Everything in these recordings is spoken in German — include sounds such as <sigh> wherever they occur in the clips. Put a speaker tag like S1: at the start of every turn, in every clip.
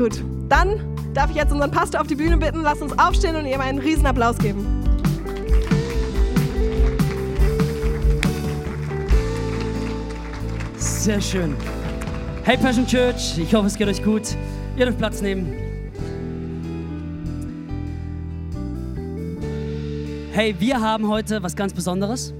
S1: Gut, dann darf ich jetzt unseren Pastor auf die Bühne bitten. Lasst uns aufstehen und ihm einen riesen Applaus geben.
S2: Sehr schön. Hey Passion Church, ich hoffe es geht euch gut. Ihr dürft Platz nehmen. Hey, wir haben heute was ganz Besonderes.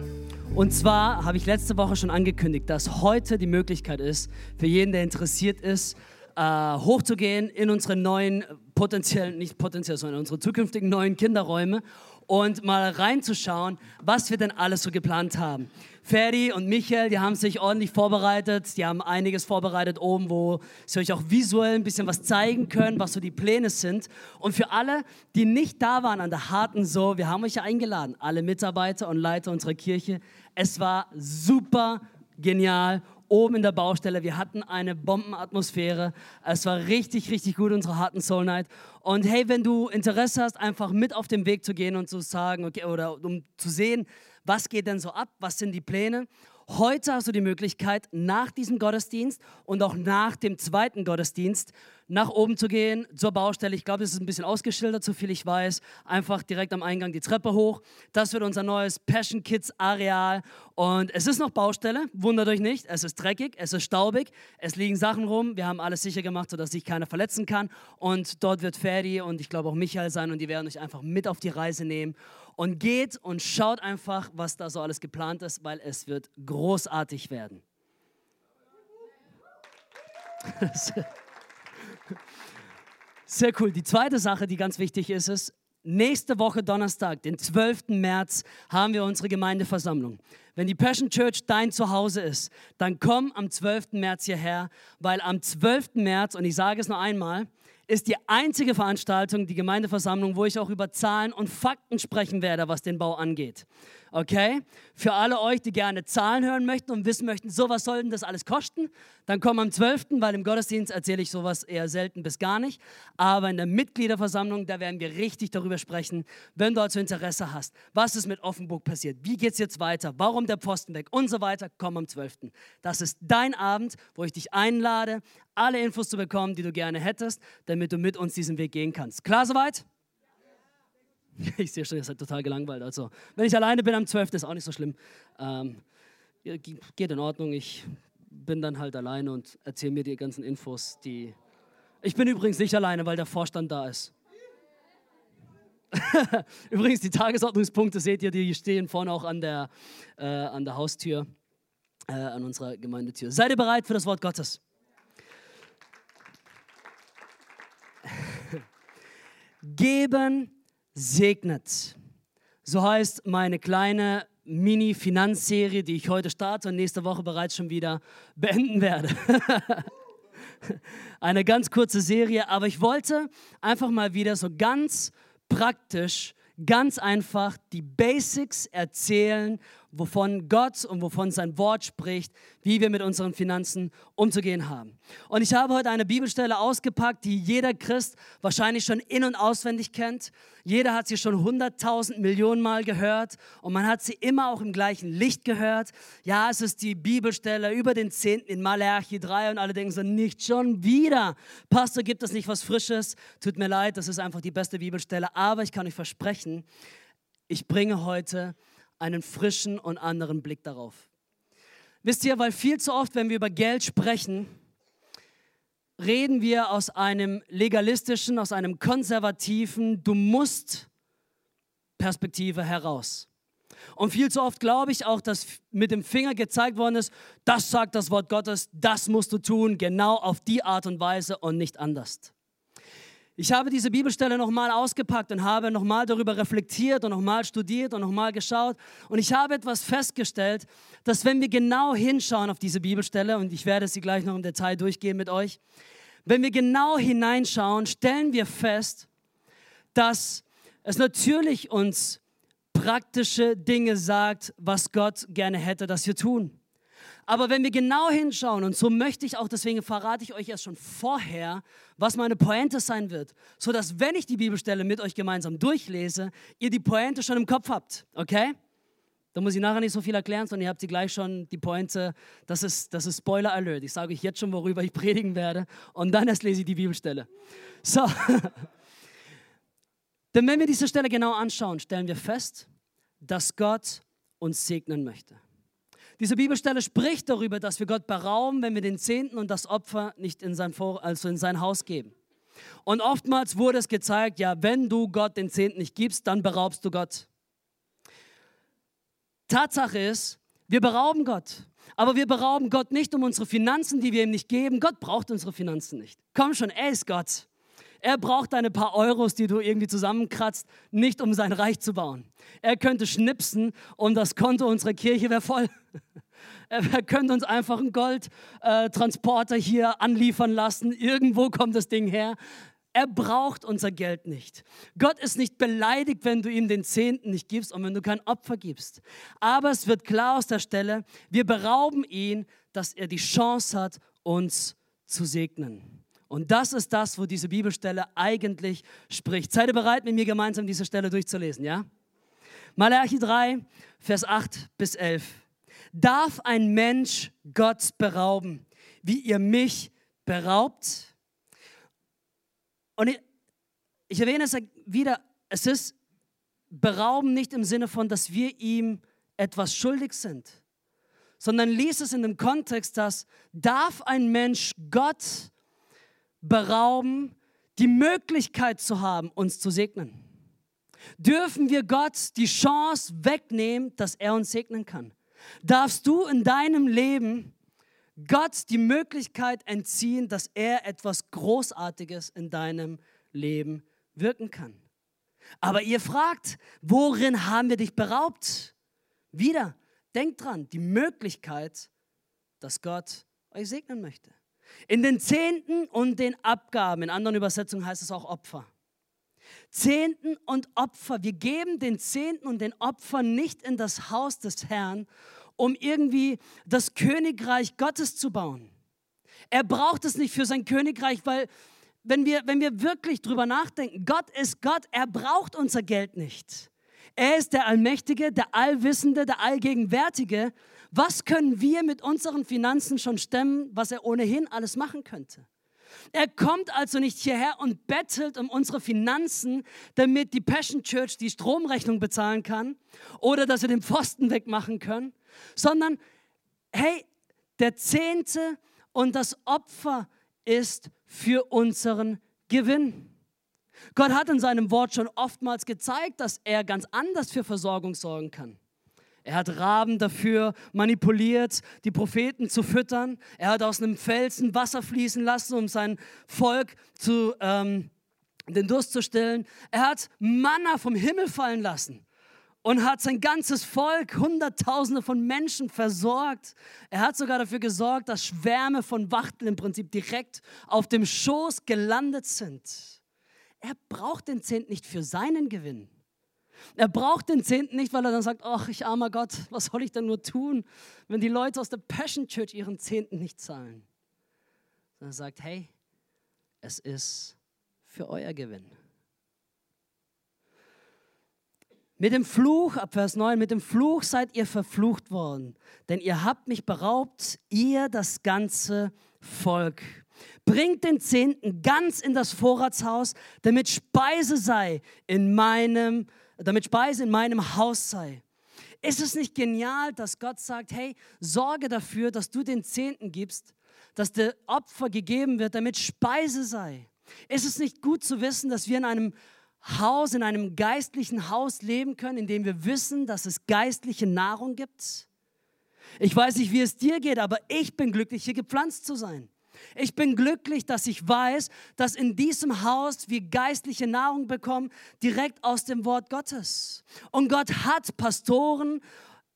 S2: Und zwar habe ich letzte Woche schon angekündigt, dass heute die Möglichkeit ist, für jeden, der interessiert ist, äh, hochzugehen in unsere neuen, potenziellen, nicht potenziell, sondern unsere zukünftigen neuen Kinderräume und mal reinzuschauen, was wir denn alles so geplant haben. Ferdi und Michael, die haben sich ordentlich vorbereitet. Die haben einiges vorbereitet oben, wo sie euch auch visuell ein bisschen was zeigen können, was so die Pläne sind. Und für alle, die nicht da waren an der harten So, wir haben euch ja eingeladen, alle Mitarbeiter und Leiter unserer Kirche. Es war super genial oben in der Baustelle. Wir hatten eine Bombenatmosphäre. Es war richtig, richtig gut, unsere harten Soul Night. Und hey, wenn du Interesse hast, einfach mit auf den Weg zu gehen und zu sagen, okay, oder um zu sehen, was geht denn so ab, was sind die Pläne. Heute hast du die Möglichkeit, nach diesem Gottesdienst und auch nach dem zweiten Gottesdienst nach oben zu gehen zur Baustelle. Ich glaube, es ist ein bisschen ausgeschildert, so viel ich weiß. Einfach direkt am Eingang die Treppe hoch. Das wird unser neues Passion Kids Areal. Und es ist noch Baustelle, wundert euch nicht. Es ist dreckig, es ist staubig, es liegen Sachen rum. Wir haben alles sicher gemacht, sodass sich keiner verletzen kann. Und dort wird Ferdi und ich glaube auch Michael sein und die werden euch einfach mit auf die Reise nehmen. Und geht und schaut einfach, was da so alles geplant ist, weil es wird großartig werden. <laughs> Sehr cool. Die zweite Sache, die ganz wichtig ist, ist, nächste Woche Donnerstag, den 12. März, haben wir unsere Gemeindeversammlung. Wenn die Passion Church dein Zuhause ist, dann komm am 12. März hierher, weil am 12. März, und ich sage es noch einmal, ist die einzige Veranstaltung, die Gemeindeversammlung, wo ich auch über Zahlen und Fakten sprechen werde, was den Bau angeht. Okay? Für alle euch, die gerne Zahlen hören möchten und wissen möchten, so was soll denn das alles kosten, dann komm am 12., weil im Gottesdienst erzähle ich sowas eher selten bis gar nicht. Aber in der Mitgliederversammlung, da werden wir richtig darüber sprechen, wenn du also Interesse hast. Was ist mit Offenburg passiert? Wie geht es jetzt weiter? Warum der Posten weg? Und so weiter. Komm am 12. Das ist dein Abend, wo ich dich einlade, alle Infos zu bekommen, die du gerne hättest, damit du mit uns diesen Weg gehen kannst. Klar soweit? <laughs> Ich sehe schon, ihr seid total gelangweilt. Also, wenn ich alleine bin am 12., ist auch nicht so schlimm. Ähm, geht in Ordnung. Ich bin dann halt alleine und erzähle mir die ganzen Infos, die. Ich bin übrigens nicht alleine, weil der Vorstand da ist. <laughs> übrigens, die Tagesordnungspunkte seht ihr, die stehen vorne auch an der, äh, an der Haustür, äh, an unserer Gemeindetür. Seid ihr bereit für das Wort Gottes? <laughs> Geben segnet. So heißt meine kleine Mini-Finanzserie, die ich heute starte und nächste Woche bereits schon wieder beenden werde. <laughs> Eine ganz kurze Serie, aber ich wollte einfach mal wieder so ganz praktisch, ganz einfach die Basics erzählen wovon Gott und wovon sein Wort spricht, wie wir mit unseren Finanzen umzugehen haben. Und ich habe heute eine Bibelstelle ausgepackt, die jeder Christ wahrscheinlich schon in und auswendig kennt. Jeder hat sie schon hunderttausend Millionen Mal gehört und man hat sie immer auch im gleichen Licht gehört. Ja, es ist die Bibelstelle über den Zehnten in Malachi 3 und alle denken so, nicht schon wieder. Pastor, gibt es nicht was Frisches? Tut mir leid, das ist einfach die beste Bibelstelle, aber ich kann euch versprechen, ich bringe heute einen frischen und anderen Blick darauf. Wisst ihr, weil viel zu oft, wenn wir über Geld sprechen, reden wir aus einem legalistischen, aus einem konservativen, du musst Perspektive heraus. Und viel zu oft glaube ich auch, dass mit dem Finger gezeigt worden ist, das sagt das Wort Gottes, das musst du tun, genau auf die Art und Weise und nicht anders. Ich habe diese Bibelstelle nochmal ausgepackt und habe nochmal darüber reflektiert und nochmal studiert und nochmal geschaut. Und ich habe etwas festgestellt, dass wenn wir genau hinschauen auf diese Bibelstelle, und ich werde sie gleich noch im Detail durchgehen mit euch, wenn wir genau hineinschauen, stellen wir fest, dass es natürlich uns praktische Dinge sagt, was Gott gerne hätte, dass wir tun. Aber wenn wir genau hinschauen, und so möchte ich auch, deswegen verrate ich euch erst schon vorher, was meine Pointe sein wird, so dass wenn ich die Bibelstelle mit euch gemeinsam durchlese, ihr die Pointe schon im Kopf habt, okay? Da muss ich nachher nicht so viel erklären, sondern ihr habt sie gleich schon die Pointe. Das ist, das ist Spoiler Alert. Ich sage euch jetzt schon, worüber ich predigen werde. Und dann erst lese ich die Bibelstelle. So. <laughs> Denn wenn wir diese Stelle genau anschauen, stellen wir fest, dass Gott uns segnen möchte. Diese Bibelstelle spricht darüber, dass wir Gott berauben, wenn wir den Zehnten und das Opfer nicht in sein, Vor also in sein Haus geben. Und oftmals wurde es gezeigt, ja, wenn du Gott den Zehnten nicht gibst, dann beraubst du Gott. Tatsache ist, wir berauben Gott. Aber wir berauben Gott nicht um unsere Finanzen, die wir ihm nicht geben. Gott braucht unsere Finanzen nicht. Komm schon, er ist Gott. Er braucht deine paar Euros, die du irgendwie zusammenkratzt, nicht um sein Reich zu bauen. Er könnte schnipsen und das Konto unserer Kirche wäre voll. <laughs> Er könnte uns einfach einen Goldtransporter äh, hier anliefern lassen. Irgendwo kommt das Ding her. Er braucht unser Geld nicht. Gott ist nicht beleidigt, wenn du ihm den Zehnten nicht gibst und wenn du kein Opfer gibst. Aber es wird klar aus der Stelle, wir berauben ihn, dass er die Chance hat, uns zu segnen. Und das ist das, wo diese Bibelstelle eigentlich spricht. Seid ihr bereit, mit mir gemeinsam diese Stelle durchzulesen, ja? Malachi 3, Vers 8 bis 11. Darf ein Mensch Gott berauben, wie ihr mich beraubt? Und ich, ich erwähne es wieder, es ist berauben nicht im Sinne von, dass wir ihm etwas schuldig sind, sondern lies es in dem Kontext, dass darf ein Mensch Gott berauben, die Möglichkeit zu haben, uns zu segnen? Dürfen wir Gott die Chance wegnehmen, dass er uns segnen kann? Darfst du in deinem Leben Gott die Möglichkeit entziehen, dass er etwas Großartiges in deinem Leben wirken kann. Aber ihr fragt, worin haben wir dich beraubt? Wieder, denkt dran, die Möglichkeit, dass Gott euch segnen möchte. In den Zehnten und den Abgaben, in anderen Übersetzungen heißt es auch Opfer. Zehnten und Opfer. Wir geben den Zehnten und den Opfern nicht in das Haus des Herrn, um irgendwie das Königreich Gottes zu bauen. Er braucht es nicht für sein Königreich, weil wenn wir, wenn wir wirklich drüber nachdenken, Gott ist Gott, er braucht unser Geld nicht. Er ist der Allmächtige, der Allwissende, der Allgegenwärtige. Was können wir mit unseren Finanzen schon stemmen, was er ohnehin alles machen könnte? Er kommt also nicht hierher und bettelt um unsere Finanzen, damit die Passion Church die Stromrechnung bezahlen kann oder dass wir den Pfosten wegmachen können, sondern hey, der Zehnte und das Opfer ist für unseren Gewinn. Gott hat in seinem Wort schon oftmals gezeigt, dass er ganz anders für Versorgung sorgen kann. Er hat Raben dafür manipuliert, die Propheten zu füttern. Er hat aus einem Felsen Wasser fließen lassen, um sein Volk zu, ähm, den Durst zu stillen. Er hat Manna vom Himmel fallen lassen und hat sein ganzes Volk, Hunderttausende von Menschen versorgt. Er hat sogar dafür gesorgt, dass Schwärme von Wachteln im Prinzip direkt auf dem Schoß gelandet sind. Er braucht den Zehnt nicht für seinen Gewinn. Er braucht den Zehnten nicht, weil er dann sagt, ach, ich armer Gott, was soll ich denn nur tun, wenn die Leute aus der Passion Church ihren Zehnten nicht zahlen. Sondern er sagt, hey, es ist für euer Gewinn. Mit dem Fluch, ab Vers 9, mit dem Fluch seid ihr verflucht worden, denn ihr habt mich beraubt, ihr das ganze Volk. Bringt den Zehnten ganz in das Vorratshaus, damit Speise sei in meinem damit Speise in meinem Haus sei. Ist es nicht genial, dass Gott sagt, hey, sorge dafür, dass du den Zehnten gibst, dass der Opfer gegeben wird, damit Speise sei? Ist es nicht gut zu wissen, dass wir in einem Haus, in einem geistlichen Haus leben können, in dem wir wissen, dass es geistliche Nahrung gibt? Ich weiß nicht, wie es dir geht, aber ich bin glücklich, hier gepflanzt zu sein. Ich bin glücklich, dass ich weiß, dass in diesem Haus wir geistliche Nahrung bekommen, direkt aus dem Wort Gottes. Und Gott hat Pastoren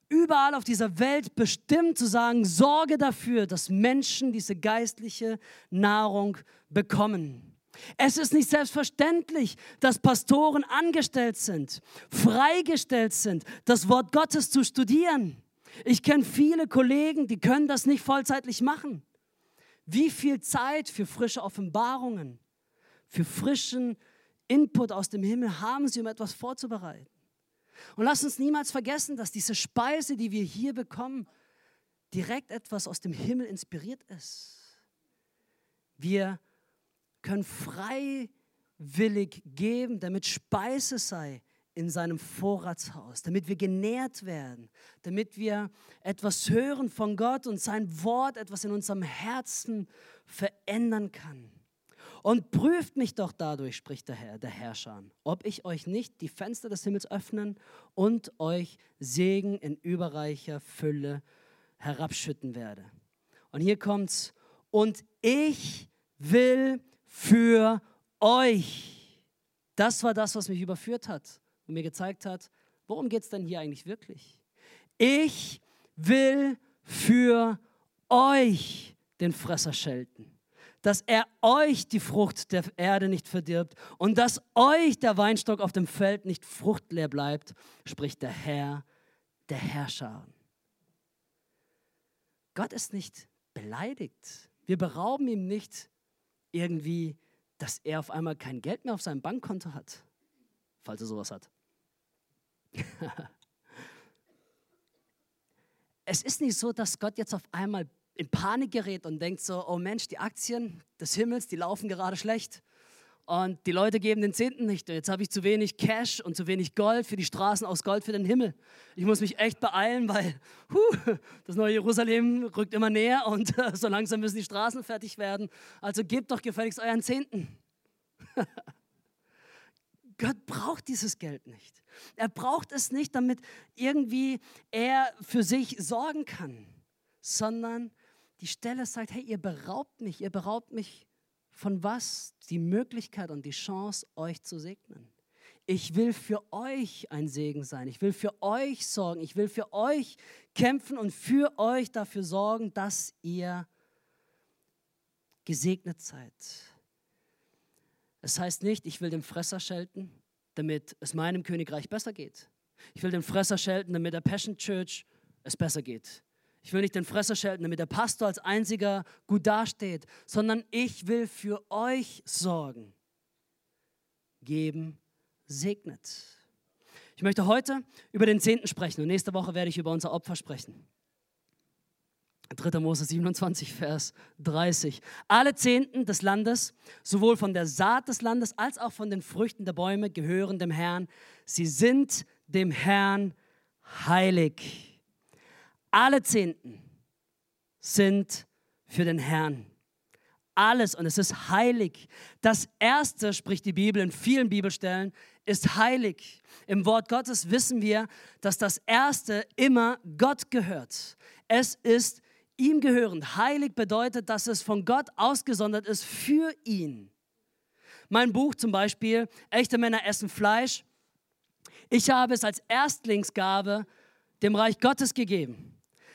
S2: überall auf dieser Welt bestimmt zu sagen, sorge dafür, dass Menschen diese geistliche Nahrung bekommen. Es ist nicht selbstverständlich, dass Pastoren angestellt sind, freigestellt sind, das Wort Gottes zu studieren. Ich kenne viele Kollegen, die können das nicht vollzeitlich machen. Wie viel Zeit für frische Offenbarungen, für frischen Input aus dem Himmel haben sie, um etwas vorzubereiten? Und lass uns niemals vergessen, dass diese Speise, die wir hier bekommen, direkt etwas aus dem Himmel inspiriert ist. Wir können freiwillig geben, damit Speise sei in seinem Vorratshaus, damit wir genährt werden, damit wir etwas hören von Gott und sein Wort etwas in unserem Herzen verändern kann. Und prüft mich doch dadurch, spricht der Herr, der Herrscher, ob ich euch nicht die Fenster des Himmels öffnen und euch Segen in überreicher Fülle herabschütten werde. Und hier kommt's. Und ich will für euch. Das war das, was mich überführt hat und mir gezeigt hat, worum geht es denn hier eigentlich wirklich? Ich will für euch den Fresser schelten, dass er euch die Frucht der Erde nicht verdirbt und dass euch der Weinstock auf dem Feld nicht fruchtleer bleibt, spricht der Herr, der Herrscher. Gott ist nicht beleidigt. Wir berauben ihm nicht irgendwie, dass er auf einmal kein Geld mehr auf seinem Bankkonto hat, falls er sowas hat. <laughs> es ist nicht so, dass Gott jetzt auf einmal in Panik gerät und denkt so, oh Mensch, die Aktien des Himmels, die laufen gerade schlecht. Und die Leute geben den Zehnten nicht. Jetzt habe ich zu wenig Cash und zu wenig Gold für die Straßen aus Gold für den Himmel. Ich muss mich echt beeilen, weil huh, das neue Jerusalem rückt immer näher und äh, <laughs> so langsam müssen die Straßen fertig werden. Also gebt doch gefälligst euren Zehnten. <laughs> Gott braucht dieses Geld nicht. Er braucht es nicht, damit irgendwie er für sich sorgen kann, sondern die Stelle sagt, hey, ihr beraubt mich, ihr beraubt mich von was? Die Möglichkeit und die Chance, euch zu segnen. Ich will für euch ein Segen sein. Ich will für euch sorgen. Ich will für euch kämpfen und für euch dafür sorgen, dass ihr gesegnet seid. Es heißt nicht, ich will den Fresser schelten, damit es meinem Königreich besser geht. Ich will den Fresser schelten, damit der Passion Church es besser geht. Ich will nicht den Fresser schelten, damit der Pastor als einziger gut dasteht, sondern ich will für euch sorgen. Geben, segnet. Ich möchte heute über den Zehnten sprechen und nächste Woche werde ich über unser Opfer sprechen. 3. Mose 27, Vers 30. Alle Zehnten des Landes, sowohl von der Saat des Landes als auch von den Früchten der Bäume, gehören dem Herrn. Sie sind dem Herrn heilig. Alle Zehnten sind für den Herrn. Alles und es ist heilig. Das Erste, spricht die Bibel in vielen Bibelstellen, ist heilig. Im Wort Gottes wissen wir, dass das Erste immer Gott gehört. Es ist ihm gehörend. Heilig bedeutet, dass es von Gott ausgesondert ist für ihn. Mein Buch zum Beispiel, Echte Männer essen Fleisch. Ich habe es als Erstlingsgabe dem Reich Gottes gegeben.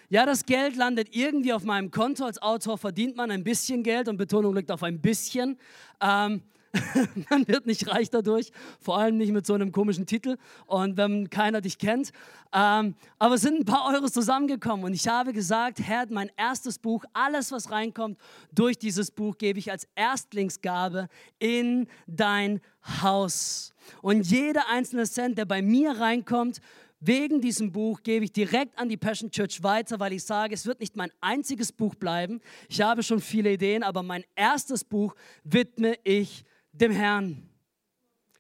S2: Ja, das Geld landet irgendwie auf meinem Konto. Als Autor verdient man ein bisschen Geld und Betonung liegt auf ein bisschen. Ähm, <laughs> man wird nicht reich dadurch, vor allem nicht mit so einem komischen Titel und wenn keiner dich kennt. Ähm, aber es sind ein paar Euros zusammengekommen und ich habe gesagt, Herr, mein erstes Buch, alles was reinkommt durch dieses Buch gebe ich als Erstlingsgabe in dein Haus. Und jeder einzelne Cent, der bei mir reinkommt, Wegen diesem Buch gebe ich direkt an die Passion Church weiter, weil ich sage, es wird nicht mein einziges Buch bleiben. Ich habe schon viele Ideen, aber mein erstes Buch widme ich dem Herrn.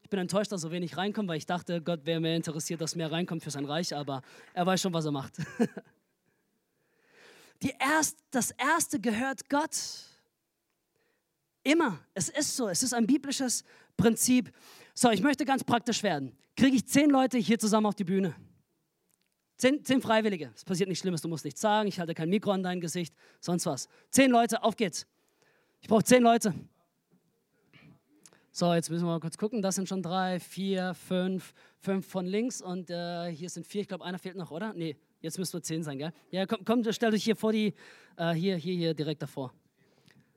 S2: Ich bin enttäuscht, dass so wenig reinkommt, weil ich dachte, Gott wäre mehr interessiert, dass mehr reinkommt für sein Reich, aber er weiß schon, was er macht. <laughs> Die erst, das Erste gehört Gott. Immer. Es ist so. Es ist ein biblisches Prinzip. So, ich möchte ganz praktisch werden. Kriege ich zehn Leute hier zusammen auf die Bühne? Zehn, zehn Freiwillige. Es passiert nichts Schlimmes, du musst nichts sagen. Ich halte kein Mikro an dein Gesicht, sonst was. Zehn Leute, auf geht's. Ich brauche zehn Leute. So, jetzt müssen wir mal kurz gucken. Das sind schon drei, vier, fünf, fünf von links und äh, hier sind vier. Ich glaube, einer fehlt noch, oder? Nee, jetzt müssten wir zehn sein, gell? Ja, komm, komm stellt euch hier vor die, äh, hier, hier, hier direkt davor.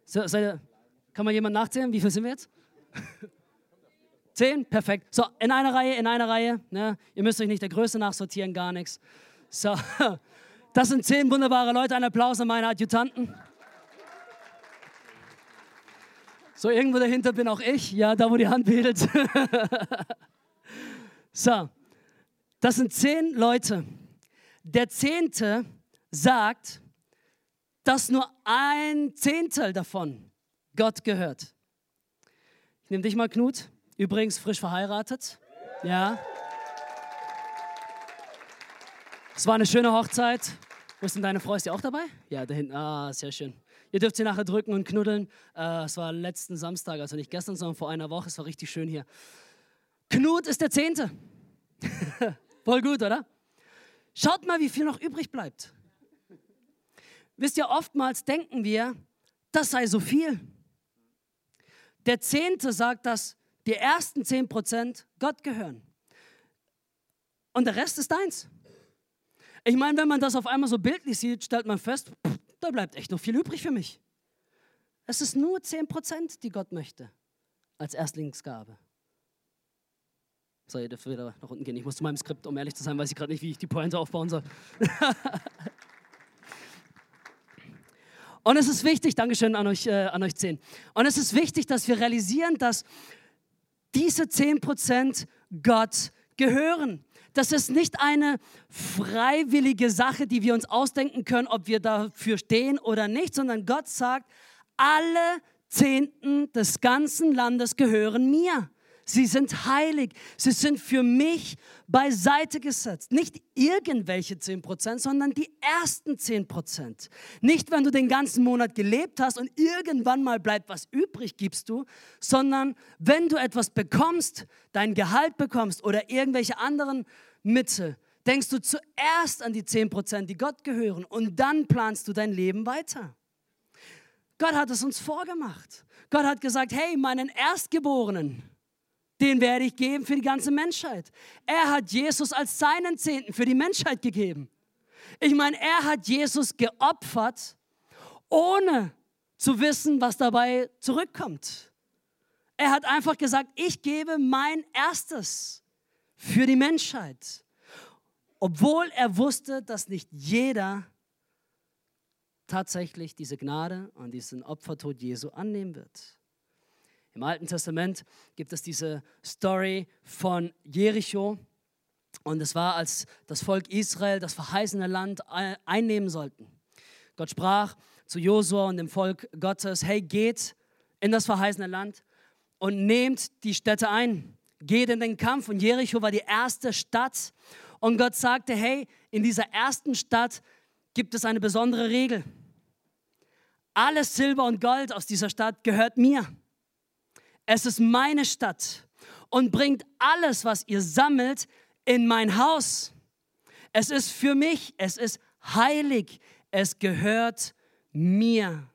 S2: So, seid, kann mal jemand nachzählen? Wie viel sind wir jetzt? <laughs> zehn? Perfekt. So, in einer Reihe, in einer Reihe. Ne? Ihr müsst euch nicht der Größe nachsortieren, gar nichts. So, <laughs> das sind zehn wunderbare Leute. Ein Applaus an meine Adjutanten. So, irgendwo dahinter bin auch ich. Ja, da, wo die Hand wedelt. <laughs> so, Das sind zehn Leute. Der Zehnte sagt, dass nur ein Zehntel davon Gott gehört. Ich nehme dich mal, Knut. Übrigens frisch verheiratet. Ja. Es war eine schöne Hochzeit. Wo ist denn deine Frau? Ist die auch dabei? Ja, da hinten. Ah, sehr schön. Ihr dürft sie nachher drücken und knuddeln. Äh, es war letzten Samstag, also nicht gestern, sondern vor einer Woche. Es war richtig schön hier. Knut ist der Zehnte. <laughs> Voll gut, oder? Schaut mal, wie viel noch übrig bleibt. Wisst ihr, oftmals denken wir, das sei so viel. Der Zehnte sagt, dass die ersten zehn Prozent Gott gehören. Und der Rest ist deins. Ich meine, wenn man das auf einmal so bildlich sieht, stellt man fest, pff, da bleibt echt noch viel übrig für mich. Es ist nur zehn Prozent, die Gott möchte als Erstlingsgabe. So, ihr dürft wieder nach unten gehen. Ich muss zu meinem Skript, um ehrlich zu sein, weiß ich gerade nicht, wie ich die Pointe aufbauen soll. <laughs> Und es ist wichtig, Dankeschön an euch, äh, an euch zehn. Und es ist wichtig, dass wir realisieren, dass diese zehn Prozent Gott gehören. Das ist nicht eine freiwillige Sache, die wir uns ausdenken können, ob wir dafür stehen oder nicht, sondern Gott sagt, alle Zehnten des ganzen Landes gehören mir. Sie sind heilig. Sie sind für mich beiseite gesetzt. Nicht irgendwelche 10%, sondern die ersten 10%. Nicht, wenn du den ganzen Monat gelebt hast und irgendwann mal bleibt was übrig, gibst du, sondern wenn du etwas bekommst, dein Gehalt bekommst oder irgendwelche anderen Mittel, denkst du zuerst an die 10%, die Gott gehören und dann planst du dein Leben weiter. Gott hat es uns vorgemacht. Gott hat gesagt, hey, meinen Erstgeborenen, den werde ich geben für die ganze Menschheit. Er hat Jesus als seinen Zehnten für die Menschheit gegeben. Ich meine, er hat Jesus geopfert, ohne zu wissen, was dabei zurückkommt. Er hat einfach gesagt, ich gebe mein Erstes für die Menschheit. Obwohl er wusste, dass nicht jeder tatsächlich diese Gnade und diesen Opfertod Jesu annehmen wird. Im Alten Testament gibt es diese Story von Jericho. Und es war, als das Volk Israel das verheißene Land einnehmen sollten. Gott sprach zu Josua und dem Volk Gottes, hey, geht in das verheißene Land und nehmt die Städte ein. Geht in den Kampf. Und Jericho war die erste Stadt. Und Gott sagte, hey, in dieser ersten Stadt gibt es eine besondere Regel. Alles Silber und Gold aus dieser Stadt gehört mir. Es ist meine Stadt und bringt alles, was ihr sammelt, in mein Haus. Es ist für mich, es ist heilig, es gehört mir.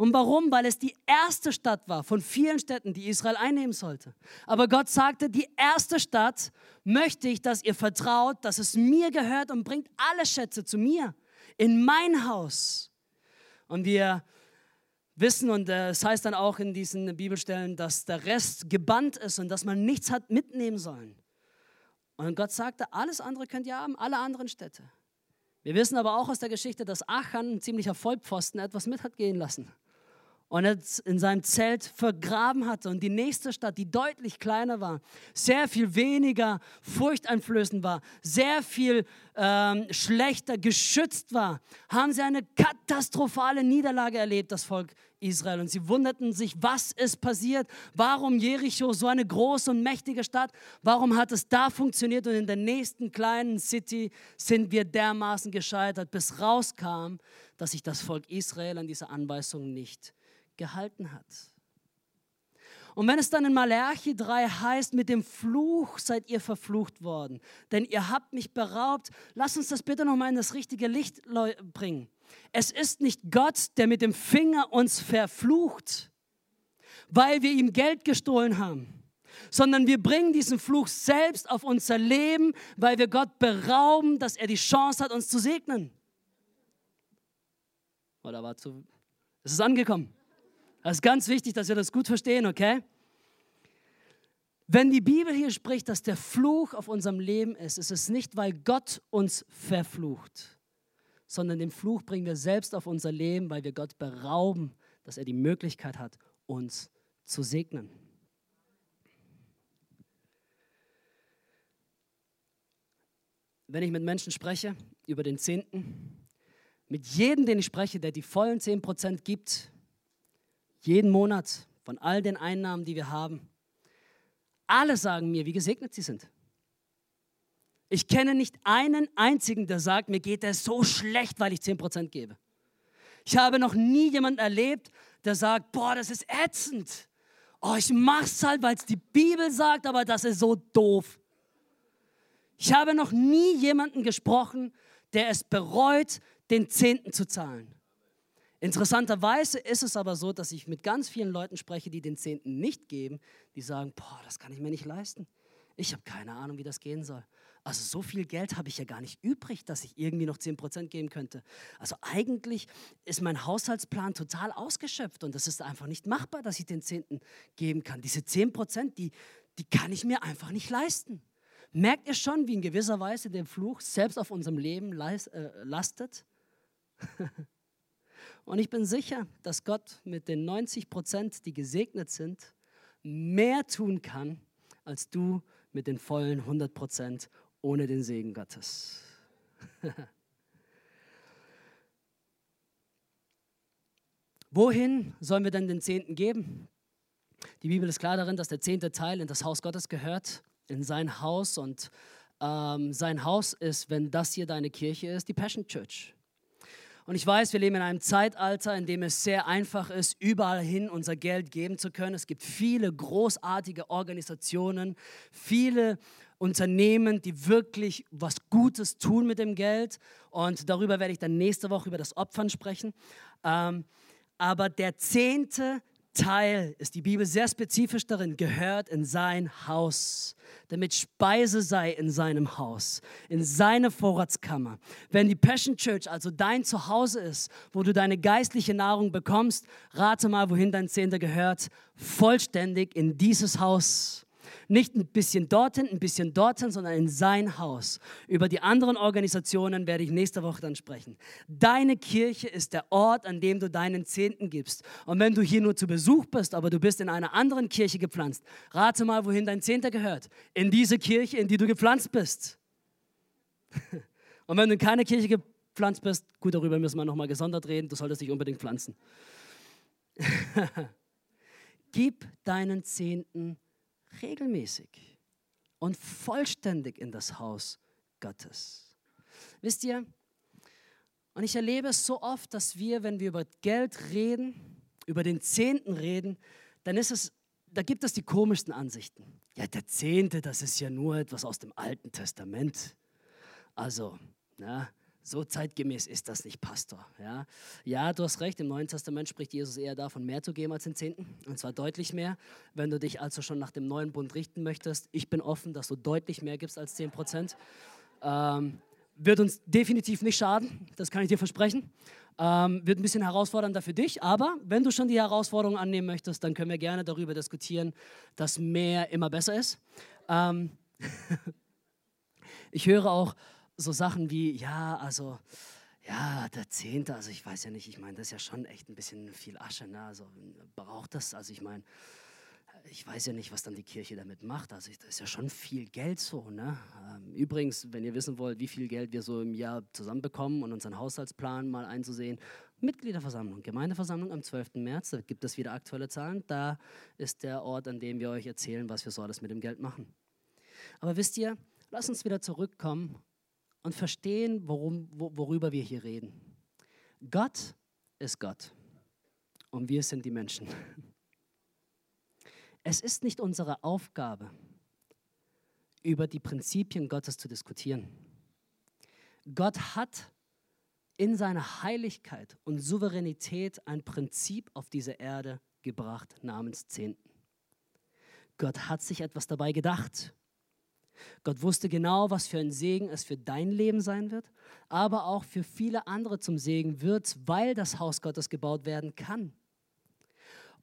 S2: Und warum? Weil es die erste Stadt war von vielen Städten, die Israel einnehmen sollte. Aber Gott sagte, die erste Stadt möchte ich, dass ihr vertraut, dass es mir gehört und bringt alle Schätze zu mir, in mein Haus. Und wir wissen und äh, es heißt dann auch in diesen Bibelstellen, dass der Rest gebannt ist und dass man nichts hat mitnehmen sollen. Und Gott sagte, alles andere könnt ihr haben, alle anderen Städte. Wir wissen aber auch aus der Geschichte, dass Achan, ein ziemlicher Vollpfosten, etwas mit hat gehen lassen und es in seinem Zelt vergraben hatte. Und die nächste Stadt, die deutlich kleiner war, sehr viel weniger furchteinflößend war, sehr viel ähm, schlechter geschützt war, haben sie eine katastrophale Niederlage erlebt, das Volk Israel. Und sie wunderten sich, was ist passiert? Warum Jericho, so eine große und mächtige Stadt, warum hat es da funktioniert und in der nächsten kleinen City sind wir dermaßen gescheitert, bis rauskam, dass sich das Volk Israel an diese Anweisung nicht gehalten hat. Und wenn es dann in Malachi 3 heißt, mit dem Fluch seid ihr verflucht worden, denn ihr habt mich beraubt, lass uns das bitte nochmal in das richtige Licht bringen. Es ist nicht Gott, der mit dem Finger uns verflucht, weil wir ihm Geld gestohlen haben, sondern wir bringen diesen Fluch selbst auf unser Leben, weil wir Gott berauben, dass er die Chance hat, uns zu segnen. Oder war zu. Es ist angekommen. Das ist ganz wichtig, dass wir das gut verstehen, okay? Wenn die Bibel hier spricht, dass der Fluch auf unserem Leben ist, ist es nicht, weil Gott uns verflucht, sondern den Fluch bringen wir selbst auf unser Leben, weil wir Gott berauben, dass er die Möglichkeit hat, uns zu segnen. wenn ich mit Menschen spreche über den Zehnten, mit jedem, den ich spreche, der die vollen 10% gibt, jeden Monat von all den Einnahmen, die wir haben, alle sagen mir, wie gesegnet sie sind. Ich kenne nicht einen einzigen, der sagt, mir geht es so schlecht, weil ich 10% gebe. Ich habe noch nie jemanden erlebt, der sagt, boah, das ist ätzend. Oh, ich mach's halt, weil es die Bibel sagt, aber das ist so doof. Ich habe noch nie jemanden gesprochen, der es bereut, den Zehnten zu zahlen. Interessanterweise ist es aber so, dass ich mit ganz vielen Leuten spreche, die den Zehnten nicht geben, die sagen, boah, das kann ich mir nicht leisten. Ich habe keine Ahnung, wie das gehen soll. Also so viel Geld habe ich ja gar nicht übrig, dass ich irgendwie noch 10% geben könnte. Also eigentlich ist mein Haushaltsplan total ausgeschöpft und das ist einfach nicht machbar, dass ich den Zehnten geben kann. Diese 10%, die, die kann ich mir einfach nicht leisten. Merkt ihr schon, wie in gewisser Weise der Fluch selbst auf unserem Leben äh, lastet? <laughs> und ich bin sicher, dass Gott mit den 90% die gesegnet sind, mehr tun kann, als du mit den vollen 100 ohne den Segen Gottes. <laughs> Wohin sollen wir denn den Zehnten geben? Die Bibel ist klar darin, dass der zehnte Teil in das Haus Gottes gehört, in sein Haus. Und ähm, sein Haus ist, wenn das hier deine Kirche ist, die Passion Church. Und ich weiß, wir leben in einem Zeitalter, in dem es sehr einfach ist, überall hin unser Geld geben zu können. Es gibt viele großartige Organisationen, viele Unternehmen, die wirklich was Gutes tun mit dem Geld. Und darüber werde ich dann nächste Woche über das Opfern sprechen. Ähm, aber der zehnte Teil ist die Bibel sehr spezifisch darin, gehört in sein Haus, damit Speise sei in seinem Haus, in seine Vorratskammer. Wenn die Passion Church also dein Zuhause ist, wo du deine geistliche Nahrung bekommst, rate mal, wohin dein Zehnter gehört, vollständig in dieses Haus. Nicht ein bisschen dorthin, ein bisschen dorthin, sondern in sein Haus. Über die anderen Organisationen werde ich nächste Woche dann sprechen. Deine Kirche ist der Ort, an dem du deinen Zehnten gibst. Und wenn du hier nur zu Besuch bist, aber du bist in einer anderen Kirche gepflanzt, rate mal, wohin dein Zehnter gehört. In diese Kirche, in die du gepflanzt bist. <laughs> Und wenn du in keine Kirche gepflanzt bist, gut, darüber müssen wir nochmal gesondert reden, du solltest dich unbedingt pflanzen. <laughs> Gib deinen Zehnten regelmäßig und vollständig in das Haus Gottes. Wisst ihr, und ich erlebe es so oft, dass wir, wenn wir über Geld reden, über den Zehnten reden, dann ist es, da gibt es die komischsten Ansichten. Ja, der Zehnte, das ist ja nur etwas aus dem Alten Testament. Also, na, so zeitgemäß ist das nicht, Pastor. Ja? ja, du hast recht, im Neuen Testament spricht Jesus eher davon, mehr zu geben als den Zehnten. Und zwar deutlich mehr. Wenn du dich also schon nach dem neuen Bund richten möchtest, ich bin offen, dass du deutlich mehr gibst als 10 Prozent. Ähm, wird uns definitiv nicht schaden, das kann ich dir versprechen. Ähm, wird ein bisschen herausfordernder für dich, aber wenn du schon die Herausforderung annehmen möchtest, dann können wir gerne darüber diskutieren, dass mehr immer besser ist. Ähm, <laughs> ich höre auch, so Sachen wie, ja, also, ja, der Zehnte, also ich weiß ja nicht, ich meine, das ist ja schon echt ein bisschen viel Asche, ne? also braucht das, also ich meine, ich weiß ja nicht, was dann die Kirche damit macht. Also das ist ja schon viel Geld so. Ne? Ähm, übrigens, wenn ihr wissen wollt, wie viel Geld wir so im Jahr zusammenbekommen und unseren Haushaltsplan mal einzusehen, Mitgliederversammlung, Gemeindeversammlung am 12. März, da gibt es wieder aktuelle Zahlen. Da ist der Ort, an dem wir euch erzählen, was wir so alles mit dem Geld machen. Aber wisst ihr, lasst uns wieder zurückkommen und verstehen, worum, worüber wir hier reden. Gott ist Gott und wir sind die Menschen. Es ist nicht unsere Aufgabe, über die Prinzipien Gottes zu diskutieren. Gott hat in seiner Heiligkeit und Souveränität ein Prinzip auf diese Erde gebracht namens Zehnten. Gott hat sich etwas dabei gedacht Gott wusste genau, was für ein Segen es für dein Leben sein wird, aber auch für viele andere zum Segen wird, weil das Haus Gottes gebaut werden kann.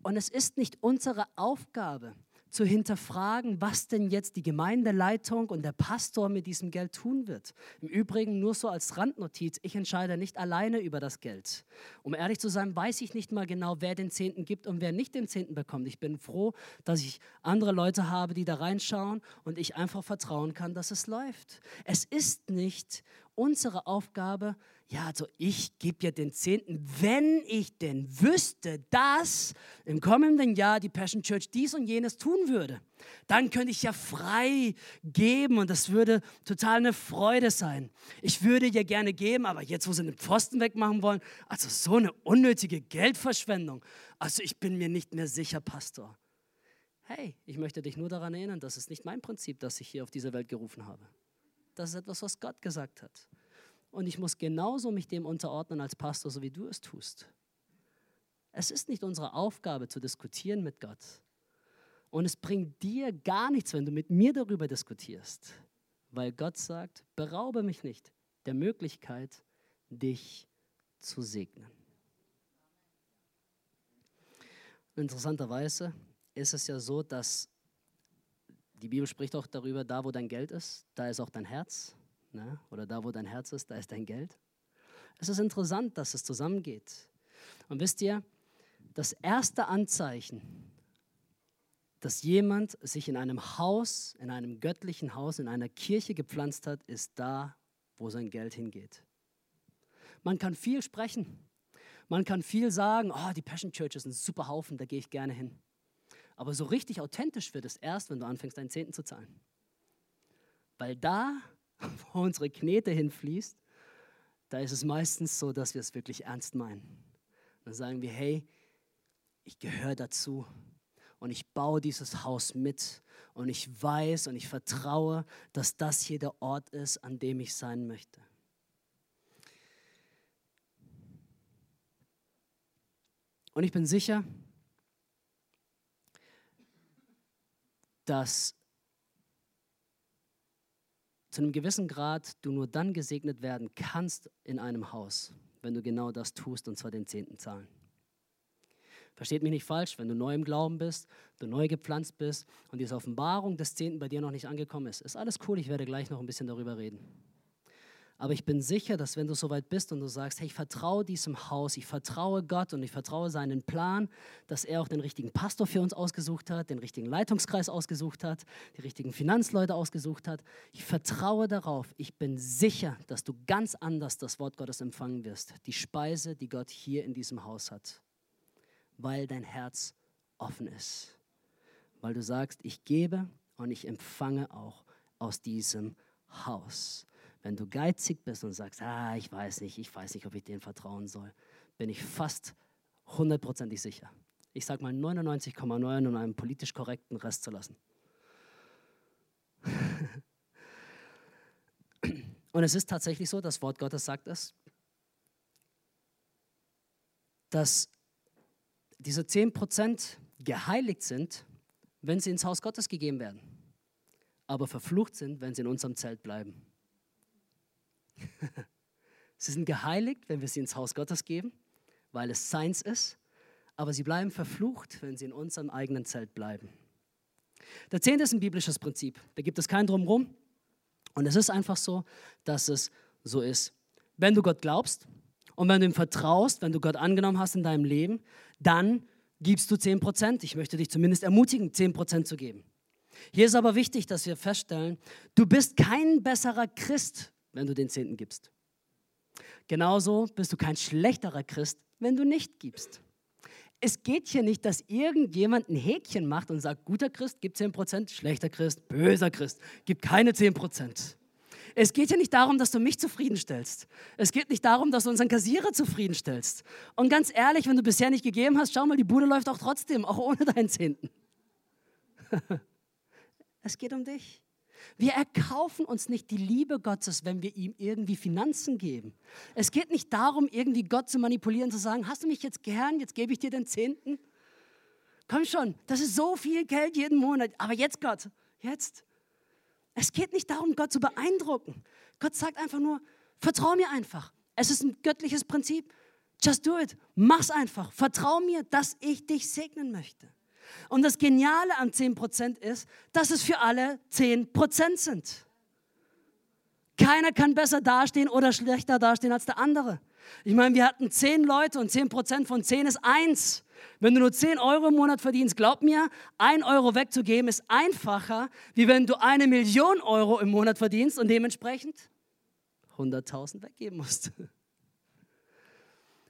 S2: Und es ist nicht unsere Aufgabe, zu hinterfragen, was denn jetzt die Gemeindeleitung und der Pastor mit diesem Geld tun wird. Im Übrigen nur so als Randnotiz, ich entscheide nicht alleine über das Geld. Um ehrlich zu sein, weiß ich nicht mal genau, wer den Zehnten gibt und wer nicht den Zehnten bekommt. Ich bin froh, dass ich andere Leute habe, die da reinschauen und ich einfach vertrauen kann, dass es läuft. Es ist nicht unsere Aufgabe, ja, also ich gebe ja den Zehnten, wenn ich denn wüsste, dass im kommenden Jahr die Passion Church dies und jenes tun würde, dann könnte ich ja frei geben und das würde total eine Freude sein. Ich würde ja gerne geben, aber jetzt, wo sie den Pfosten wegmachen wollen, also so eine unnötige Geldverschwendung. Also ich bin mir nicht mehr sicher, Pastor. Hey, ich möchte dich nur daran erinnern, das ist nicht mein Prinzip, das ich hier auf dieser Welt gerufen habe. Das ist etwas, was Gott gesagt hat. Und ich muss genauso mich dem unterordnen als Pastor, so wie du es tust. Es ist nicht unsere Aufgabe zu diskutieren mit Gott. Und es bringt dir gar nichts, wenn du mit mir darüber diskutierst. Weil Gott sagt, beraube mich nicht der Möglichkeit, dich zu segnen. Interessanterweise ist es ja so, dass die Bibel spricht auch darüber, da wo dein Geld ist, da ist auch dein Herz. Ne? Oder da wo dein Herz ist, da ist dein Geld. Es ist interessant, dass es zusammengeht. Und wisst ihr, das erste Anzeichen, dass jemand sich in einem Haus, in einem göttlichen Haus, in einer Kirche gepflanzt hat, ist da, wo sein Geld hingeht. Man kann viel sprechen. Man kann viel sagen, oh, die Passion Church ist ein super Haufen, da gehe ich gerne hin. Aber so richtig authentisch wird es erst, wenn du anfängst, deinen Zehnten zu zahlen. Weil da, <laughs> wo unsere Knete hinfließt, da ist es meistens so, dass wir es wirklich ernst meinen. Dann sagen wir, hey, ich gehöre dazu und ich baue dieses Haus mit und ich weiß und ich vertraue, dass das hier der Ort ist, an dem ich sein möchte. Und ich bin sicher, dass zu einem gewissen Grad du nur dann gesegnet werden kannst in einem Haus, wenn du genau das tust, und zwar den Zehnten zahlen. Versteht mich nicht falsch, wenn du neu im Glauben bist, du neu gepflanzt bist und diese Offenbarung des Zehnten bei dir noch nicht angekommen ist, ist alles cool, ich werde gleich noch ein bisschen darüber reden. Aber ich bin sicher, dass wenn du soweit bist und du sagst, hey, ich vertraue diesem Haus, ich vertraue Gott und ich vertraue seinen Plan, dass er auch den richtigen Pastor für uns ausgesucht hat, den richtigen Leitungskreis ausgesucht hat, die richtigen Finanzleute ausgesucht hat. Ich vertraue darauf. Ich bin sicher, dass du ganz anders das Wort Gottes empfangen wirst. Die Speise, die Gott hier in diesem Haus hat. Weil dein Herz offen ist. Weil du sagst, ich gebe und ich empfange auch aus diesem Haus. Wenn du geizig bist und sagst, ah, ich weiß nicht, ich weiß nicht, ob ich denen vertrauen soll, bin ich fast hundertprozentig sicher. Ich sage mal 99,9 um einen politisch korrekten Rest zu lassen. <laughs> Und es ist tatsächlich so, das Wort Gottes sagt es, dass diese 10% geheiligt sind, wenn sie ins Haus Gottes gegeben werden, aber verflucht sind, wenn sie in unserem Zelt bleiben. <laughs> sie sind geheiligt, wenn wir sie ins Haus Gottes geben, weil es seins ist, aber sie bleiben verflucht, wenn sie in unserem eigenen Zelt bleiben. Der Zehnte ist ein biblisches Prinzip. Da gibt es kein Drumherum. Und es ist einfach so, dass es so ist. Wenn du Gott glaubst und wenn du ihm vertraust, wenn du Gott angenommen hast in deinem Leben, dann gibst du 10%. Ich möchte dich zumindest ermutigen, 10% zu geben. Hier ist aber wichtig, dass wir feststellen, du bist kein besserer Christ, wenn du den Zehnten gibst. Genauso bist du kein schlechterer Christ, wenn du nicht gibst. Es geht hier nicht, dass irgendjemand ein Häkchen macht und sagt, guter Christ, gib 10%, schlechter Christ, böser Christ, gib keine 10%. Es geht hier nicht darum, dass du mich zufriedenstellst. Es geht nicht darum, dass du unseren Kassierer zufriedenstellst. Und ganz ehrlich, wenn du bisher nicht gegeben hast, schau mal, die Bude läuft auch trotzdem, auch ohne deinen Zehnten. <laughs> es geht um dich. Wir erkaufen uns nicht die Liebe Gottes, wenn wir ihm irgendwie Finanzen geben. Es geht nicht darum, irgendwie Gott zu manipulieren, zu sagen, hast du mich jetzt gern, jetzt gebe ich dir den Zehnten. Komm schon, das ist so viel Geld jeden Monat. Aber jetzt Gott, jetzt. Es geht nicht darum, Gott zu beeindrucken. Gott sagt einfach nur, vertrau mir einfach. Es ist ein göttliches Prinzip. Just do it. Mach's einfach. Vertrau mir, dass ich dich segnen möchte. Und das Geniale an 10% ist, dass es für alle 10% sind. Keiner kann besser dastehen oder schlechter dastehen als der andere. Ich meine, wir hatten 10 Leute und 10% von 10 ist 1. Wenn du nur 10 Euro im Monat verdienst, glaub mir, 1 Euro wegzugeben ist einfacher, wie wenn du eine Million Euro im Monat verdienst und dementsprechend 100.000 weggeben musst. <laughs>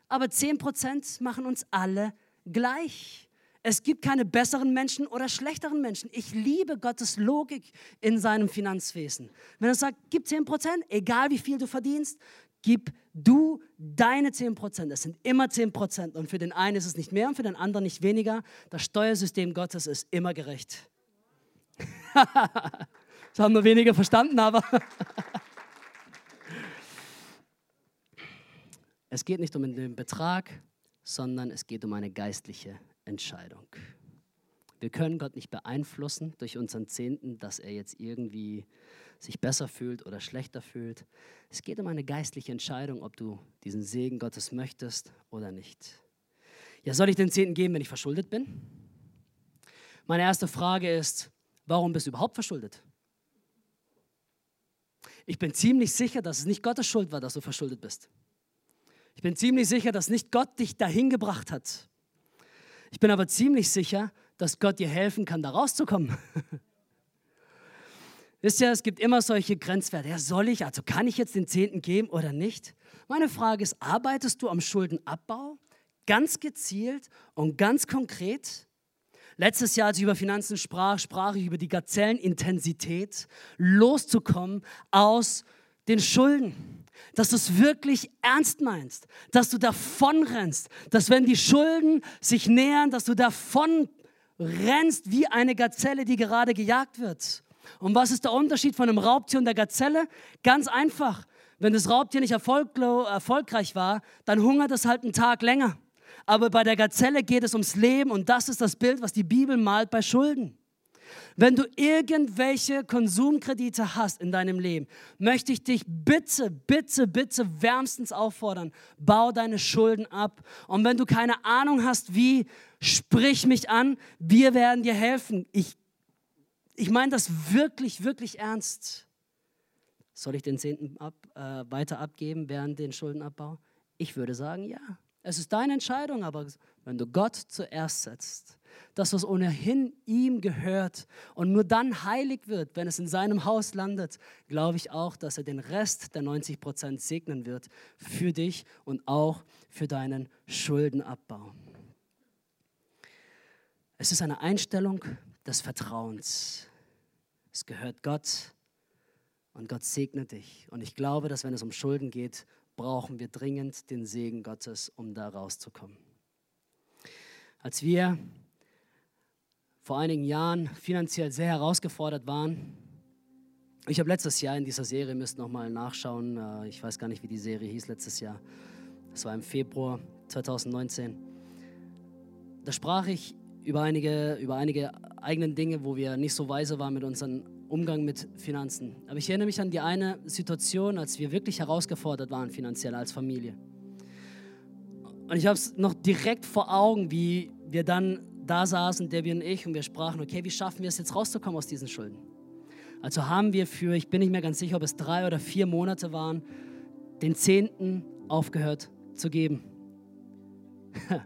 S2: Aber 10% machen uns alle gleich. Es gibt keine besseren Menschen oder schlechteren Menschen. Ich liebe Gottes Logik in seinem Finanzwesen. Wenn er sagt, gib 10%, egal wie viel du verdienst, gib du deine 10%. Es sind immer 10%. Und für den einen ist es nicht mehr und für den anderen nicht weniger. Das Steuersystem Gottes ist immer gerecht. <laughs> das haben nur wenige verstanden, aber <laughs> es geht nicht um den Betrag, sondern es geht um eine geistliche Entscheidung. Wir können Gott nicht beeinflussen durch unseren Zehnten, dass er jetzt irgendwie sich besser fühlt oder schlechter fühlt. Es geht um eine geistliche Entscheidung, ob du diesen Segen Gottes möchtest oder nicht. Ja, soll ich den Zehnten geben, wenn ich verschuldet bin? Meine erste Frage ist, warum bist du überhaupt verschuldet? Ich bin ziemlich sicher, dass es nicht Gottes Schuld war, dass du verschuldet bist. Ich bin ziemlich sicher, dass nicht Gott dich dahin gebracht hat. Ich bin aber ziemlich sicher, dass Gott dir helfen kann, da rauszukommen. <laughs> Wisst ihr, es gibt immer solche Grenzwerte. Ja, soll ich, also kann ich jetzt den Zehnten geben oder nicht? Meine Frage ist, arbeitest du am Schuldenabbau? Ganz gezielt und ganz konkret? Letztes Jahr, als ich über Finanzen sprach, sprach ich über die Gazellenintensität, loszukommen aus den Schulden. Dass du es wirklich ernst meinst, dass du davon rennst, dass wenn die Schulden sich nähern, dass du davon rennst wie eine Gazelle, die gerade gejagt wird. Und was ist der Unterschied von einem Raubtier und der Gazelle? Ganz einfach. Wenn das Raubtier nicht erfolgreich war, dann hungert es halt einen Tag länger. Aber bei der Gazelle geht es ums Leben und das ist das Bild, was die Bibel malt bei Schulden. Wenn du irgendwelche Konsumkredite hast in deinem Leben, möchte ich dich bitte, bitte, bitte wärmstens auffordern, bau deine Schulden ab. Und wenn du keine Ahnung hast, wie, sprich mich an, wir werden dir helfen. Ich ich meine das wirklich, wirklich ernst. Soll ich den Zehnten ab, äh, weiter abgeben während den Schuldenabbau? Ich würde sagen, ja. Es ist deine Entscheidung, aber wenn du Gott zuerst setzt, das, was ohnehin ihm gehört und nur dann heilig wird, wenn es in seinem Haus landet, glaube ich auch, dass er den Rest der 90 Prozent segnen wird für dich und auch für deinen Schuldenabbau. Es ist eine Einstellung des Vertrauens. Es gehört Gott und Gott segnet dich. Und ich glaube, dass wenn es um Schulden geht, brauchen wir dringend den Segen Gottes, um da rauszukommen. Als wir vor einigen Jahren finanziell sehr herausgefordert waren, ich habe letztes Jahr in dieser Serie, müsst noch mal nachschauen, äh, ich weiß gar nicht, wie die Serie hieß letztes Jahr, es war im Februar 2019, da sprach ich über einige, über einige eigenen Dinge, wo wir nicht so weise waren mit unserem Umgang mit Finanzen. Aber ich erinnere mich an die eine Situation, als wir wirklich herausgefordert waren finanziell als Familie. Und ich habe es noch direkt vor Augen, wie wir dann da saßen, Debbie und ich, und wir sprachen, okay, wie schaffen wir es jetzt rauszukommen aus diesen Schulden? Also haben wir für, ich bin nicht mehr ganz sicher, ob es drei oder vier Monate waren, den Zehnten aufgehört zu geben. <laughs>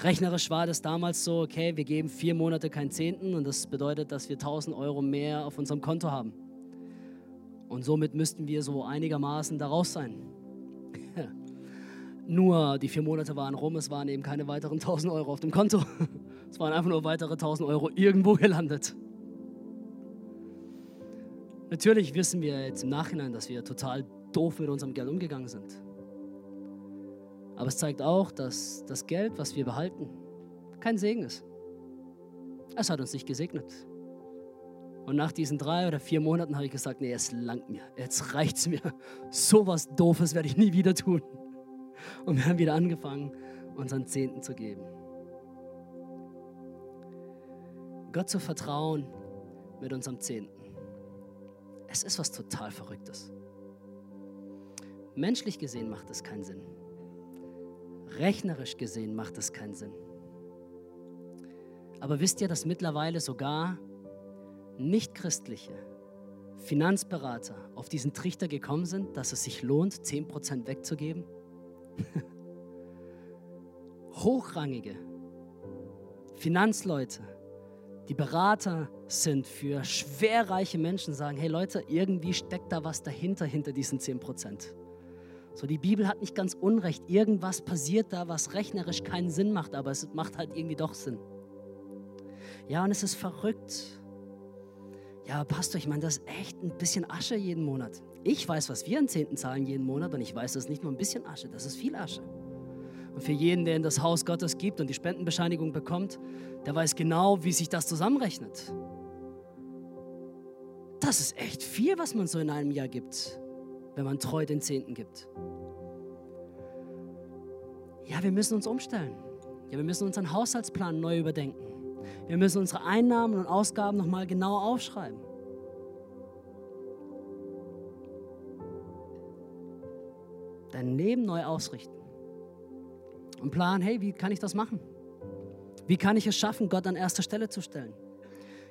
S2: Rechnerisch war das damals so, okay, wir geben vier Monate keinen Zehnten und das bedeutet, dass wir 1000 Euro mehr auf unserem Konto haben. Und somit müssten wir so einigermaßen daraus sein. <laughs> Nur die vier Monate waren rum, es waren eben keine weiteren 1000 Euro auf dem Konto. <laughs> Es waren einfach nur weitere 1000 Euro irgendwo gelandet. Natürlich wissen wir jetzt im Nachhinein, dass wir total doof mit unserem Geld umgegangen sind. Aber es zeigt auch, dass das Geld, was wir behalten, kein Segen ist. Es hat uns nicht gesegnet. Und nach diesen drei oder vier Monaten habe ich gesagt, nee, es langt mir, jetzt reicht es mir. So was Doofes werde ich nie wieder tun. Und wir haben wieder angefangen, unseren Zehnten zu geben. Gott zu vertrauen mit unserem Zehnten. Es ist was total Verrücktes. Menschlich gesehen macht es keinen Sinn. Rechnerisch gesehen macht es keinen Sinn. Aber wisst ihr, dass mittlerweile sogar nichtchristliche Finanzberater auf diesen Trichter gekommen sind, dass es sich lohnt, 10% wegzugeben? <laughs> Hochrangige Finanzleute, die Berater sind für schwerreiche Menschen, sagen, hey Leute, irgendwie steckt da was dahinter, hinter diesen 10%. So, die Bibel hat nicht ganz unrecht. Irgendwas passiert da, was rechnerisch keinen Sinn macht, aber es macht halt irgendwie doch Sinn. Ja, und es ist verrückt. Ja, Pastor, ich meine, das ist echt ein bisschen Asche jeden Monat. Ich weiß, was wir an Zehnten zahlen jeden Monat und ich weiß, das ist nicht nur ein bisschen Asche, das ist viel Asche. Und für jeden, der in das Haus Gottes gibt und die Spendenbescheinigung bekommt, der weiß genau, wie sich das zusammenrechnet. Das ist echt viel, was man so in einem Jahr gibt wenn man treu den Zehnten gibt. Ja, wir müssen uns umstellen. Ja, wir müssen unseren Haushaltsplan neu überdenken. Wir müssen unsere Einnahmen und Ausgaben nochmal genau aufschreiben. Dein Leben neu ausrichten. Und planen, hey, wie kann ich das machen? Wie kann ich es schaffen, Gott an erster Stelle zu stellen?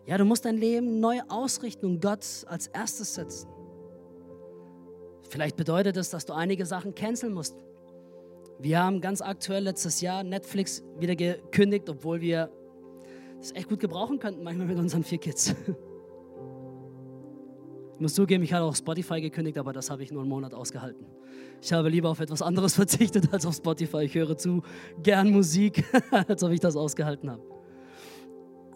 S2: Ja, du musst dein Leben neu ausrichten und Gott als erstes setzen. Vielleicht bedeutet es, dass du einige Sachen canceln musst. Wir haben ganz aktuell letztes Jahr Netflix wieder gekündigt, obwohl wir das echt gut gebrauchen könnten, manchmal mit unseren vier Kids. <laughs> Ich muss zugeben, ich hatte auch Spotify gekündigt, aber das habe ich nur einen Monat ausgehalten. Ich habe lieber auf etwas anderes <laughs> verzichtet als auf Spotify. Ich höre zu gern Musik, <laughs> als ob ich das ausgehalten habe.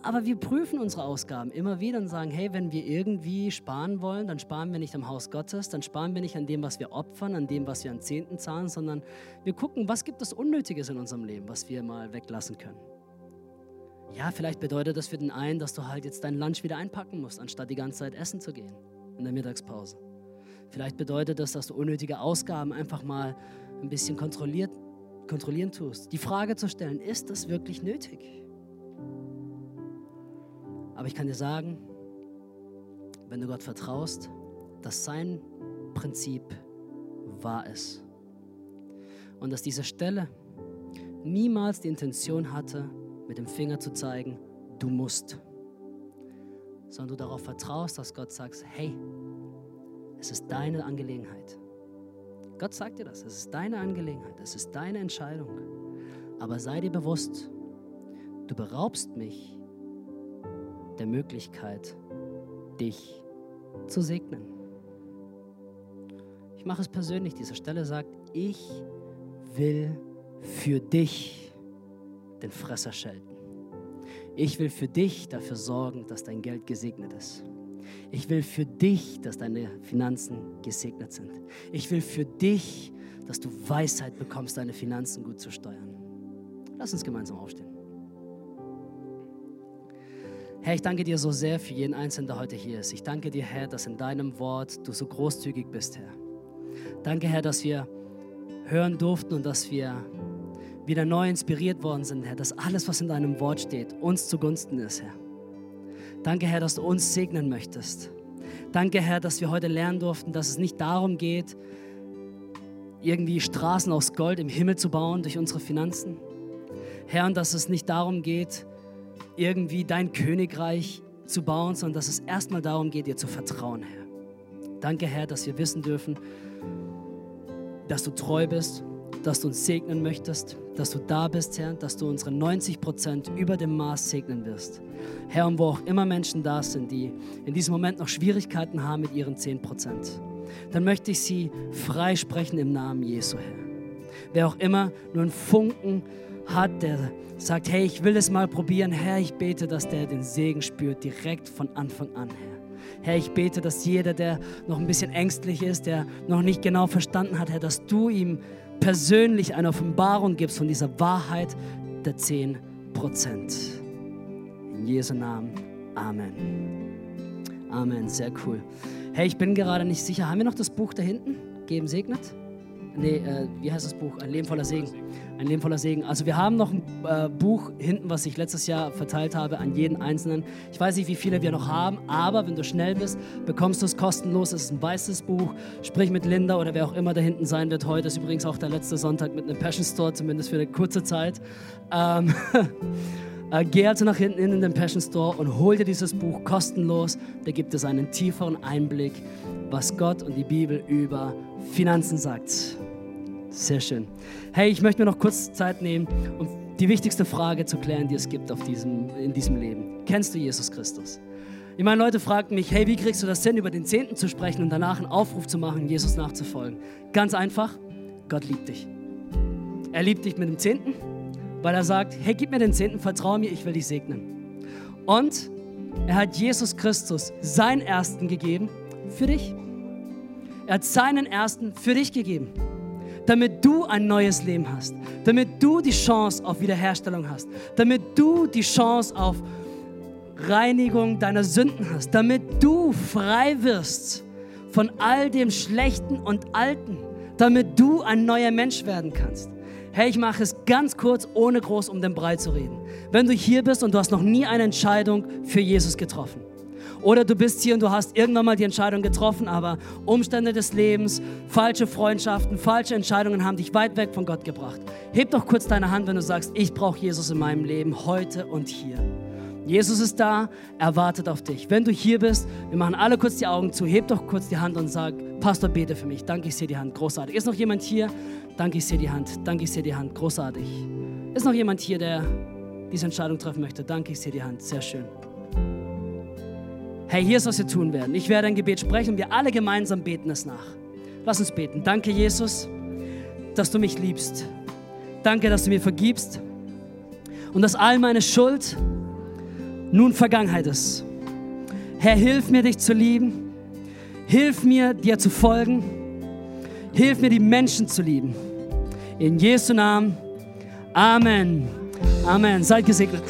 S2: Aber wir prüfen unsere Ausgaben immer wieder und sagen, hey, wenn wir irgendwie sparen wollen, dann sparen wir nicht am Haus Gottes, dann sparen wir nicht an dem, was wir opfern, an dem, was wir an Zehnten zahlen, sondern wir gucken, was gibt es Unnötiges in unserem Leben, was wir mal weglassen können. Ja, vielleicht bedeutet das für den einen, dass du halt jetzt dein Lunch wieder einpacken musst, anstatt die ganze Zeit essen zu gehen in der Mittagspause. Vielleicht bedeutet das, dass du unnötige Ausgaben einfach mal ein bisschen kontrolliert, kontrollieren tust. Die Frage zu stellen, ist das wirklich nötig? Aber ich kann dir sagen, wenn du Gott vertraust, dass sein Prinzip wahr ist. Und dass diese Stelle niemals die Intention hatte, mit dem Finger zu zeigen, du musst. Sondern du darauf vertraust, dass Gott sagt, hey, es ist deine Angelegenheit. Gott sagt dir das, es ist deine Angelegenheit, es ist deine Entscheidung. Aber sei dir bewusst, du beraubst mich der Möglichkeit, dich zu segnen. Ich mache es persönlich. Diese Stelle sagt, ich will für dich den Fresser schelten. Ich will für dich dafür sorgen, dass dein Geld gesegnet ist. Ich will für dich, dass deine Finanzen gesegnet sind. Ich will für dich, dass du Weisheit bekommst, deine Finanzen gut zu steuern. Lass uns gemeinsam aufstehen. Herr, ich danke dir so sehr für jeden Einzelnen, der heute hier ist. Ich danke dir, Herr, dass in deinem Wort du so großzügig bist, Herr. Danke, Herr, dass wir hören durften und dass wir wieder neu inspiriert worden sind, Herr, dass alles, was in deinem Wort steht, uns zugunsten ist, Herr. Danke, Herr, dass du uns segnen möchtest. Danke, Herr, dass wir heute lernen durften, dass es nicht darum geht, irgendwie Straßen aus Gold im Himmel zu bauen durch unsere Finanzen. Herr, und dass es nicht darum geht, irgendwie dein Königreich zu bauen, sondern dass es erstmal darum geht, dir zu vertrauen, Herr. Danke, Herr, dass wir wissen dürfen, dass du treu bist, dass du uns segnen möchtest, dass du da bist, Herr, dass du unsere 90 Prozent über dem Maß segnen wirst. Herr, und wo auch immer Menschen da sind, die in diesem Moment noch Schwierigkeiten haben mit ihren 10 Prozent, dann möchte ich sie freisprechen im Namen Jesu, Herr. Wer auch immer nur einen Funken hat, der sagt, hey, ich will es mal probieren, Herr, ich bete, dass der den Segen spürt, direkt von Anfang an, Herr. Herr, ich bete, dass jeder, der noch ein bisschen ängstlich ist, der noch nicht genau verstanden hat, Herr, dass du ihm persönlich eine Offenbarung gibst von dieser Wahrheit der 10 Prozent. In Jesu Namen. Amen. Amen. Sehr cool. Hey, ich bin gerade nicht sicher. Haben wir noch das Buch da hinten? Geben segnet? Nee, äh, wie heißt das Buch? Ein Leben voller Segen. Ein Leben voller Segen. Also wir haben noch ein äh, Buch hinten, was ich letztes Jahr verteilt habe an jeden Einzelnen. Ich weiß nicht, wie viele wir noch haben, aber wenn du schnell bist, bekommst du es kostenlos. Es ist ein weißes Buch. Sprich mit Linda oder wer auch immer da hinten sein wird. Heute ist übrigens auch der letzte Sonntag mit einem Passion Store, zumindest für eine kurze Zeit. Ähm Äh, <laughs> geh also nach hinten in den Passion Store und hol dir dieses Buch kostenlos. Da gibt es einen tieferen Einblick, was Gott und die Bibel über Finanzen sagt. Sehr schön. Hey, ich möchte mir noch kurz Zeit nehmen, um die wichtigste Frage zu klären, die es gibt auf diesem, in diesem Leben. Kennst du Jesus Christus? Ich meine, Leute fragten mich, hey, wie kriegst du das denn, über den Zehnten zu sprechen und danach einen Aufruf zu machen, Jesus nachzufolgen? Ganz einfach, Gott liebt dich. Er liebt dich mit dem Zehnten, weil er sagt, hey, gib mir den Zehnten, vertraue mir, ich will dich segnen. Und er hat Jesus Christus seinen Ersten gegeben für dich. Er hat seinen Ersten für dich gegeben damit du ein neues Leben hast, damit du die Chance auf Wiederherstellung hast, damit du die Chance auf Reinigung deiner Sünden hast, damit du frei wirst von all dem Schlechten und Alten, damit du ein neuer Mensch werden kannst. Hey, ich mache es ganz kurz, ohne groß um den Brei zu reden. Wenn du hier bist und du hast noch nie eine Entscheidung für Jesus getroffen, oder du bist hier und du hast irgendwann mal die Entscheidung getroffen, aber Umstände des Lebens, falsche Freundschaften, falsche Entscheidungen haben dich weit weg von Gott gebracht. Heb doch kurz deine Hand, wenn du sagst, ich brauche Jesus in meinem Leben heute und hier. Jesus ist da, er wartet auf dich. Wenn du hier bist, wir machen alle kurz die Augen zu, heb doch kurz die Hand und sag, Pastor, bete für mich. Danke, ich sehe die Hand. Großartig. Ist noch jemand hier? Danke, ich sehe die Hand. Danke, ich sehe die Hand. Großartig. Ist noch jemand hier, der diese Entscheidung treffen möchte? Danke, ich sehe die Hand. Sehr schön. Hey, hier ist, was wir tun werden. Ich werde ein Gebet sprechen und wir alle gemeinsam beten es nach. Lass uns beten. Danke, Jesus, dass du mich liebst. Danke, dass du mir vergibst und dass all meine Schuld nun Vergangenheit ist. Herr, hilf mir, dich zu lieben. Hilf mir, dir zu folgen. Hilf mir, die Menschen zu lieben. In Jesu Namen. Amen. Amen. Seid gesegnet.